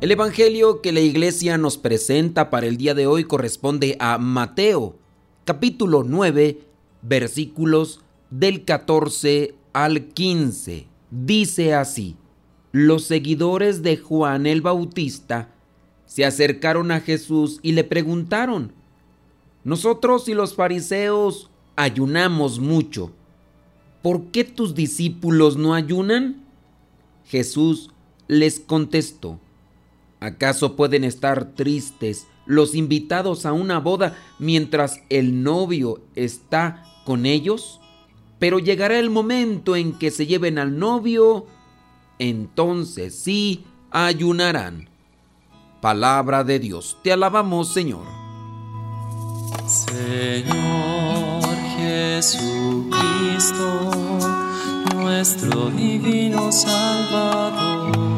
El Evangelio que la iglesia nos presenta para el día de hoy corresponde a Mateo, capítulo 9, versículos del 14 al 15. Dice así, los seguidores de Juan el Bautista se acercaron a Jesús y le preguntaron, nosotros y los fariseos ayunamos mucho, ¿por qué tus discípulos no ayunan? Jesús les contestó, ¿Acaso pueden estar tristes los invitados a una boda mientras el novio está con ellos? Pero llegará el momento en que se lleven al novio, entonces sí ayunarán. Palabra de Dios, te alabamos Señor. Señor Jesucristo, nuestro divino Salvador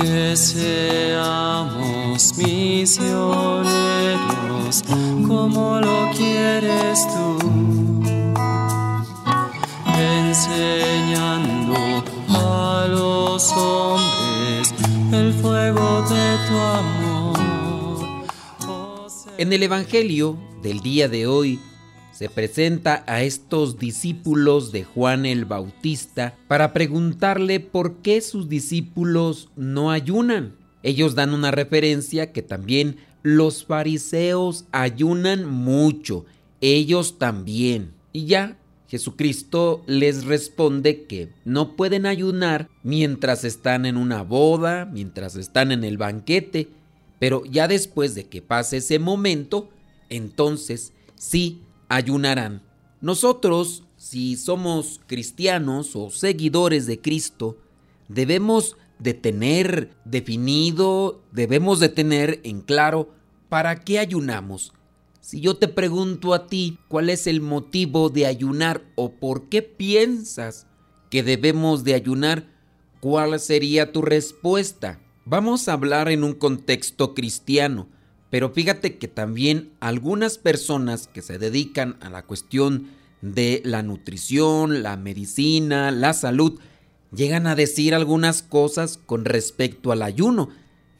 Que seamos misioneros como lo quieres tú, enseñando a los hombres el fuego de tu amor. En el Evangelio del día de hoy, se presenta a estos discípulos de Juan el Bautista para preguntarle por qué sus discípulos no ayunan. Ellos dan una referencia que también los fariseos ayunan mucho, ellos también. Y ya Jesucristo les responde que no pueden ayunar mientras están en una boda, mientras están en el banquete, pero ya después de que pase ese momento, entonces sí ayunarán. Nosotros, si somos cristianos o seguidores de Cristo, debemos de tener definido, debemos de tener en claro para qué ayunamos. Si yo te pregunto a ti cuál es el motivo de ayunar o por qué piensas que debemos de ayunar, ¿cuál sería tu respuesta? Vamos a hablar en un contexto cristiano pero fíjate que también algunas personas que se dedican a la cuestión de la nutrición, la medicina, la salud, llegan a decir algunas cosas con respecto al ayuno.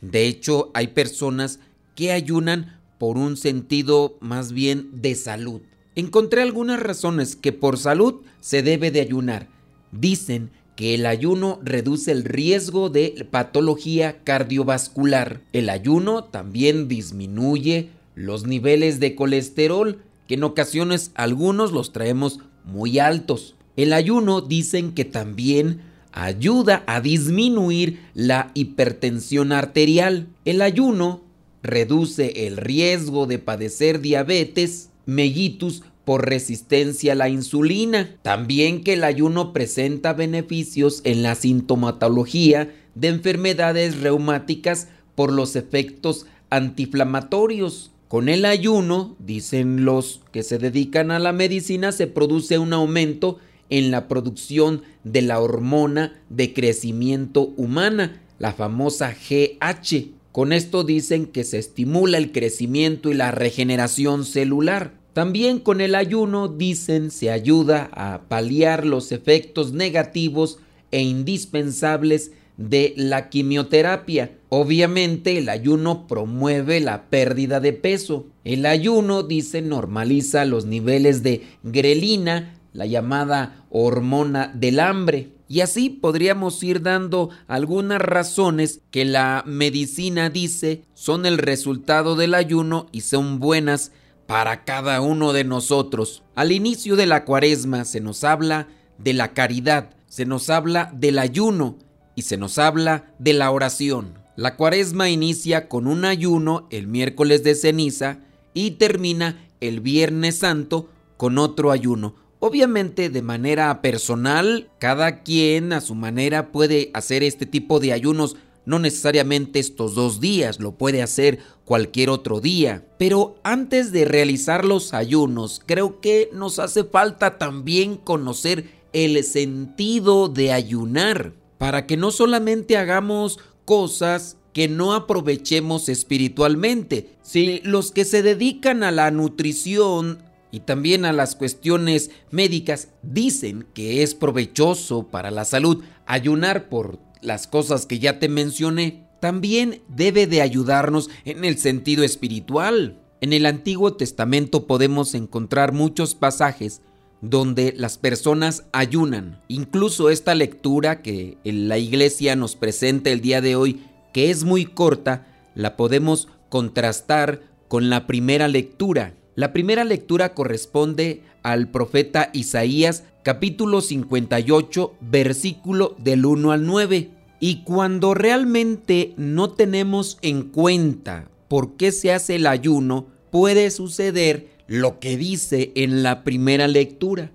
De hecho, hay personas que ayunan por un sentido más bien de salud. Encontré algunas razones que por salud se debe de ayunar. Dicen que el ayuno reduce el riesgo de patología cardiovascular. El ayuno también disminuye los niveles de colesterol, que en ocasiones algunos los traemos muy altos. El ayuno dicen que también ayuda a disminuir la hipertensión arterial. El ayuno reduce el riesgo de padecer diabetes, mellitus por resistencia a la insulina. También que el ayuno presenta beneficios en la sintomatología de enfermedades reumáticas por los efectos antiinflamatorios. Con el ayuno, dicen los que se dedican a la medicina, se produce un aumento en la producción de la hormona de crecimiento humana, la famosa GH. Con esto dicen que se estimula el crecimiento y la regeneración celular. También con el ayuno, dicen, se ayuda a paliar los efectos negativos e indispensables de la quimioterapia. Obviamente el ayuno promueve la pérdida de peso. El ayuno, dice, normaliza los niveles de grelina, la llamada hormona del hambre. Y así podríamos ir dando algunas razones que la medicina dice son el resultado del ayuno y son buenas para cada uno de nosotros. Al inicio de la cuaresma se nos habla de la caridad, se nos habla del ayuno y se nos habla de la oración. La cuaresma inicia con un ayuno el miércoles de ceniza y termina el viernes santo con otro ayuno. Obviamente de manera personal, cada quien a su manera puede hacer este tipo de ayunos, no necesariamente estos dos días, lo puede hacer cualquier otro día. Pero antes de realizar los ayunos, creo que nos hace falta también conocer el sentido de ayunar, para que no solamente hagamos cosas que no aprovechemos espiritualmente. Si los que se dedican a la nutrición y también a las cuestiones médicas dicen que es provechoso para la salud ayunar por las cosas que ya te mencioné, también debe de ayudarnos en el sentido espiritual. En el Antiguo Testamento podemos encontrar muchos pasajes donde las personas ayunan. Incluso esta lectura que la iglesia nos presenta el día de hoy, que es muy corta, la podemos contrastar con la primera lectura. La primera lectura corresponde al profeta Isaías capítulo 58 versículo del 1 al 9. Y cuando realmente no tenemos en cuenta por qué se hace el ayuno, puede suceder lo que dice en la primera lectura.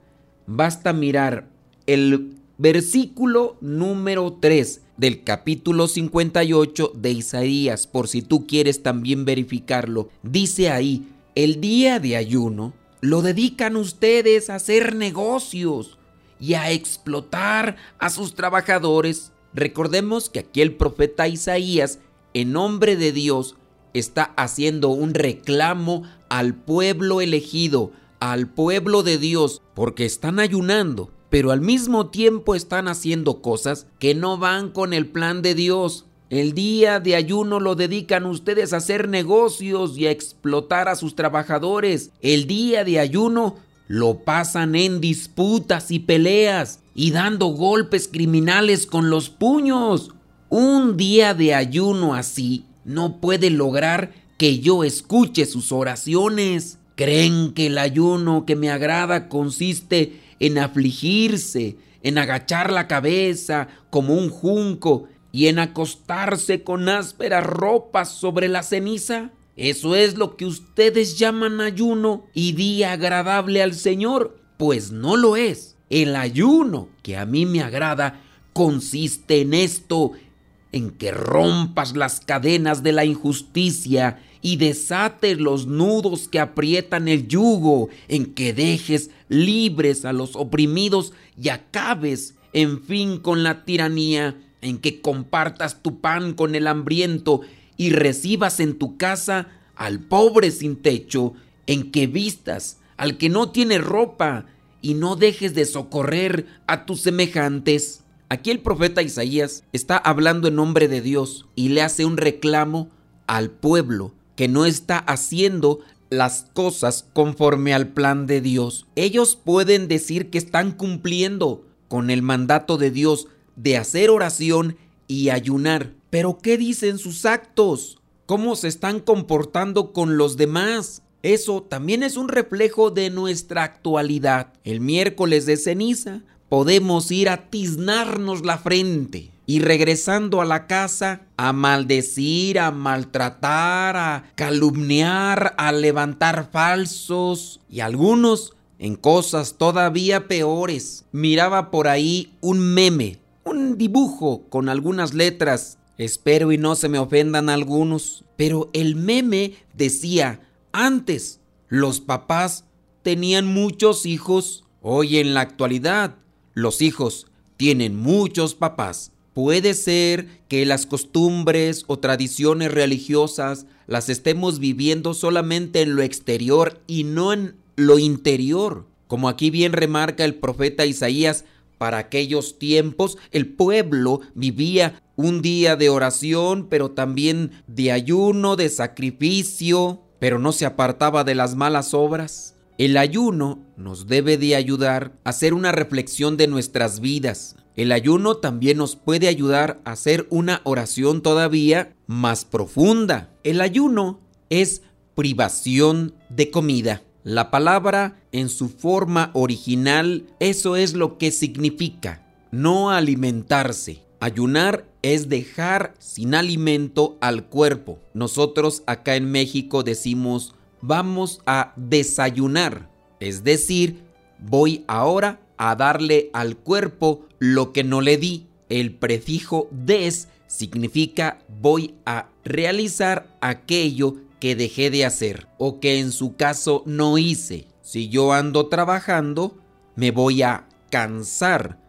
Basta mirar el versículo número 3 del capítulo 58 de Isaías, por si tú quieres también verificarlo. Dice ahí, el día de ayuno lo dedican ustedes a hacer negocios y a explotar a sus trabajadores. Recordemos que aquí el profeta Isaías, en nombre de Dios, está haciendo un reclamo al pueblo elegido, al pueblo de Dios, porque están ayunando, pero al mismo tiempo están haciendo cosas que no van con el plan de Dios. El día de ayuno lo dedican ustedes a hacer negocios y a explotar a sus trabajadores. El día de ayuno lo pasan en disputas y peleas y dando golpes criminales con los puños. Un día de ayuno así no puede lograr que yo escuche sus oraciones. Creen que el ayuno que me agrada consiste en afligirse, en agachar la cabeza como un junco y en acostarse con ásperas ropas sobre la ceniza? ¿Eso es lo que ustedes llaman ayuno y día agradable al Señor? Pues no lo es. El ayuno que a mí me agrada consiste en esto, en que rompas las cadenas de la injusticia y desates los nudos que aprietan el yugo, en que dejes libres a los oprimidos y acabes, en fin, con la tiranía en que compartas tu pan con el hambriento y recibas en tu casa al pobre sin techo, en que vistas al que no tiene ropa y no dejes de socorrer a tus semejantes. Aquí el profeta Isaías está hablando en nombre de Dios y le hace un reclamo al pueblo que no está haciendo las cosas conforme al plan de Dios. Ellos pueden decir que están cumpliendo con el mandato de Dios de hacer oración y ayunar. Pero ¿qué dicen sus actos? ¿Cómo se están comportando con los demás? Eso también es un reflejo de nuestra actualidad. El miércoles de ceniza podemos ir a tiznarnos la frente y regresando a la casa a maldecir, a maltratar, a calumniar, a levantar falsos y algunos en cosas todavía peores. Miraba por ahí un meme un dibujo con algunas letras. Espero y no se me ofendan algunos, pero el meme decía, antes los papás tenían muchos hijos, hoy en la actualidad los hijos tienen muchos papás. Puede ser que las costumbres o tradiciones religiosas las estemos viviendo solamente en lo exterior y no en lo interior. Como aquí bien remarca el profeta Isaías, para aquellos tiempos el pueblo vivía un día de oración, pero también de ayuno, de sacrificio, pero no se apartaba de las malas obras. El ayuno nos debe de ayudar a hacer una reflexión de nuestras vidas, El ayuno también nos puede ayudar a hacer una oración todavía más profunda. El ayuno es privación de comida. La palabra en su forma original, eso es lo que significa, no alimentarse. Ayunar es dejar sin alimento al cuerpo. Nosotros acá en México decimos vamos a desayunar, es decir, voy ahora a darle al cuerpo lo que no le di. El prefijo des significa voy a realizar aquello que dejé de hacer o que en su caso no hice. Si yo ando trabajando, me voy a cansar,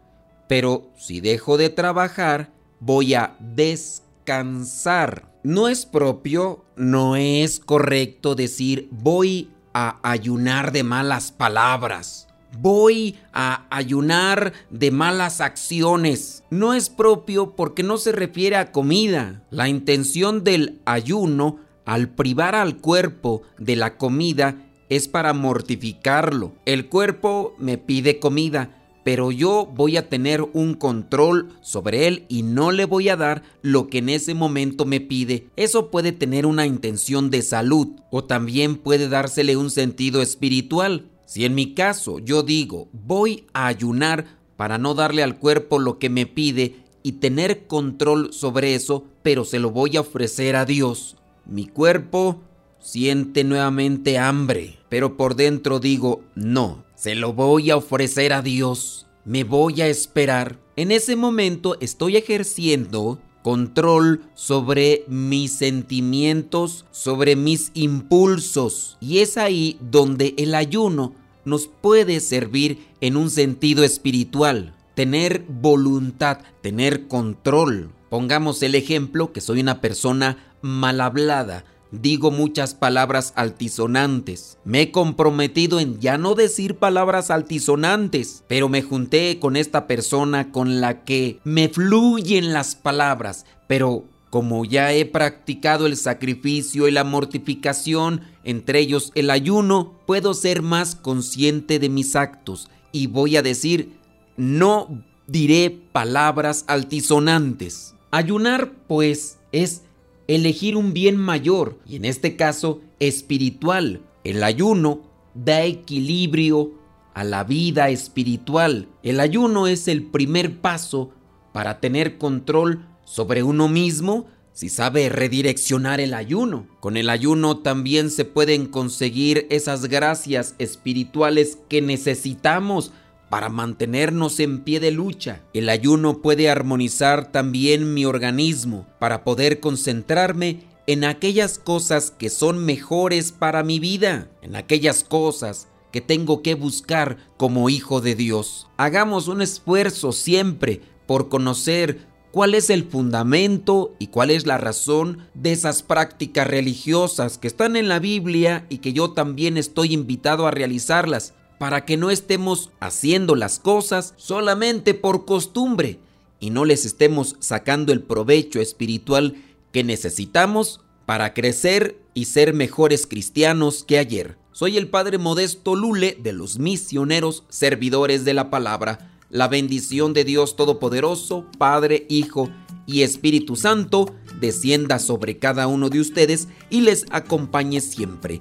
pero si dejo de trabajar, voy a descansar. No es propio, no es correcto decir voy a ayunar de malas palabras. Voy a ayunar de malas acciones. No es propio porque no se refiere a comida. La intención del ayuno al privar al cuerpo de la comida es para mortificarlo. El cuerpo me pide comida, pero yo voy a tener un control sobre él y no le voy a dar lo que en ese momento me pide. Eso puede tener una intención de salud o también puede dársele un sentido espiritual. Si en mi caso yo digo voy a ayunar para no darle al cuerpo lo que me pide y tener control sobre eso, pero se lo voy a ofrecer a Dios. Mi cuerpo siente nuevamente hambre, pero por dentro digo, no, se lo voy a ofrecer a Dios, me voy a esperar. En ese momento estoy ejerciendo control sobre mis sentimientos, sobre mis impulsos. Y es ahí donde el ayuno nos puede servir en un sentido espiritual. Tener voluntad, tener control. Pongamos el ejemplo que soy una persona mal hablada, digo muchas palabras altisonantes. Me he comprometido en ya no decir palabras altisonantes, pero me junté con esta persona con la que me fluyen las palabras, pero como ya he practicado el sacrificio y la mortificación, entre ellos el ayuno, puedo ser más consciente de mis actos y voy a decir, no diré palabras altisonantes. Ayunar, pues, es elegir un bien mayor, y en este caso espiritual. El ayuno da equilibrio a la vida espiritual. El ayuno es el primer paso para tener control sobre uno mismo si sabe redireccionar el ayuno. Con el ayuno también se pueden conseguir esas gracias espirituales que necesitamos para mantenernos en pie de lucha. El ayuno puede armonizar también mi organismo para poder concentrarme en aquellas cosas que son mejores para mi vida, en aquellas cosas que tengo que buscar como hijo de Dios. Hagamos un esfuerzo siempre por conocer cuál es el fundamento y cuál es la razón de esas prácticas religiosas que están en la Biblia y que yo también estoy invitado a realizarlas para que no estemos haciendo las cosas solamente por costumbre y no les estemos sacando el provecho espiritual que necesitamos para crecer y ser mejores cristianos que ayer. Soy el Padre Modesto Lule de los misioneros servidores de la palabra. La bendición de Dios Todopoderoso, Padre, Hijo y Espíritu Santo, descienda sobre cada uno de ustedes y les acompañe siempre.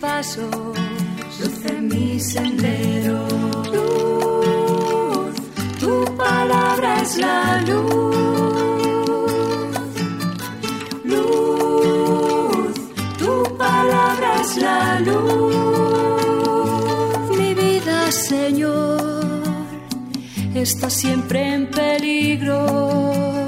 pasos, luz en mi sendero. Luz, tu palabra es es la luz. Luz, tu palabra es la luz. Mi vida, Señor, está siempre en peligro